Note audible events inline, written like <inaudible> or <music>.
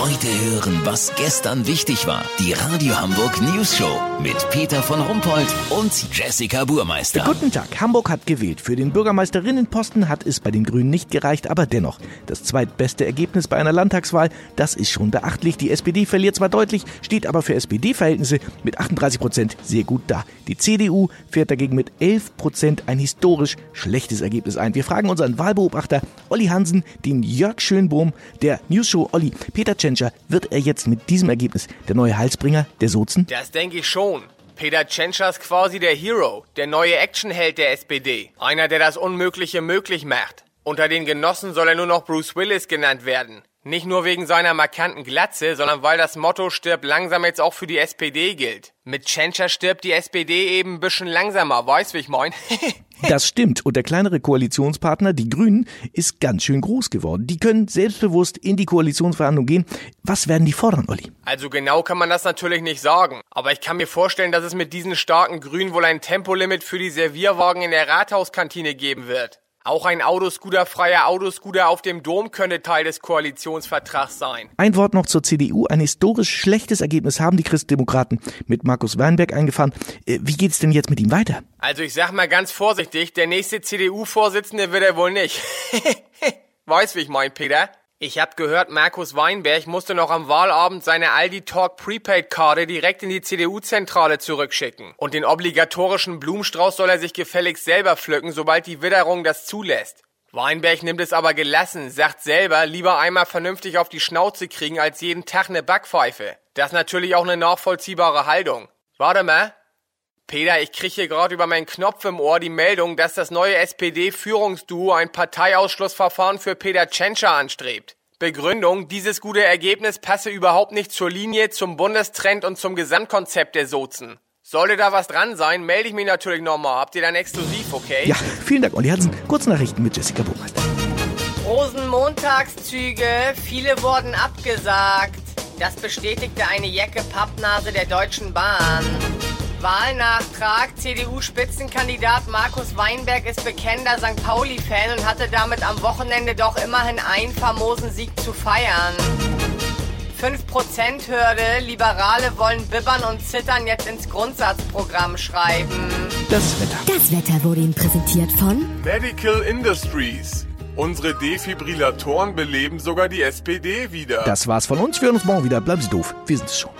Heute hören, was gestern wichtig war. Die Radio Hamburg News Show mit Peter von Rumpold und Jessica Burmeister. Guten Tag. Hamburg hat gewählt. Für den Bürgermeisterinnenposten hat es bei den Grünen nicht gereicht, aber dennoch. Das zweitbeste Ergebnis bei einer Landtagswahl, das ist schon beachtlich. Die SPD verliert zwar deutlich, steht aber für SPD-Verhältnisse mit 38 Prozent sehr gut da. Die CDU fährt dagegen mit 11 Prozent ein historisch schlechtes Ergebnis ein. Wir fragen unseren Wahlbeobachter Olli Hansen, den Jörg Schönbohm, der News Show Olli. Peter Tschentscher, wird er jetzt mit diesem Ergebnis der neue Halsbringer der Sozen? Das denke ich schon. Peter Tschentscher ist quasi der Hero, der neue Actionheld der SPD. Einer, der das Unmögliche möglich macht. Unter den Genossen soll er nur noch Bruce Willis genannt werden. Nicht nur wegen seiner markanten Glatze, sondern weil das Motto stirbt langsam jetzt auch für die SPD gilt. Mit Tschentscher stirbt die SPD eben ein bisschen langsamer, weißt wie ich mein? <laughs> Das stimmt. Und der kleinere Koalitionspartner, die Grünen, ist ganz schön groß geworden. Die können selbstbewusst in die Koalitionsverhandlung gehen. Was werden die fordern, Olli? Also genau kann man das natürlich nicht sagen. Aber ich kann mir vorstellen, dass es mit diesen starken Grünen wohl ein Tempolimit für die Servierwagen in der Rathauskantine geben wird. Auch ein Autoscooter-freier Autoscooter auf dem Dom könnte Teil des Koalitionsvertrags sein. Ein Wort noch zur CDU. Ein historisch schlechtes Ergebnis haben die Christdemokraten mit Markus Weinberg eingefahren. Äh, Wie geht's denn jetzt mit ihm weiter? Also ich sag mal ganz vorsichtig, der nächste CDU-Vorsitzende wird er wohl nicht. <laughs> Weiß, wie ich mein, Peter? Ich hab gehört, Markus Weinberg musste noch am Wahlabend seine Aldi Talk Prepaid-Karte direkt in die CDU-Zentrale zurückschicken. Und den obligatorischen Blumenstrauß soll er sich gefälligst selber pflücken, sobald die Witterung das zulässt. Weinberg nimmt es aber gelassen, sagt selber, lieber einmal vernünftig auf die Schnauze kriegen, als jeden Tag ne Backpfeife. Das ist natürlich auch eine nachvollziehbare Haltung. Warte mal. Peter, ich krieg hier gerade über meinen Knopf im Ohr die Meldung, dass das neue SPD-Führungsduo ein Parteiausschlussverfahren für Peter Tschentscher anstrebt. Begründung, dieses gute Ergebnis passe überhaupt nicht zur Linie, zum Bundestrend und zum Gesamtkonzept der Sozen. Sollte da was dran sein, melde ich mich natürlich nochmal. Habt ihr dann exklusiv, okay? Ja, vielen Dank, Olli Hansen. Kurznachrichten mit Jessica Burmeister. Rosenmontagszüge, viele wurden abgesagt. Das bestätigte eine Jacke Pappnase der Deutschen Bahn. Wahlnachtrag. CDU-Spitzenkandidat Markus Weinberg ist bekennender St. Pauli-Fan und hatte damit am Wochenende doch immerhin einen famosen Sieg zu feiern. 5%-Hürde. Liberale wollen bibbern und zittern jetzt ins Grundsatzprogramm schreiben. Das Wetter. Das Wetter wurde Ihnen präsentiert von Medical Industries. Unsere Defibrillatoren beleben sogar die SPD wieder. Das war's von uns. Wir hören uns morgen wieder. Bleiben Sie doof. Wir sind es schon.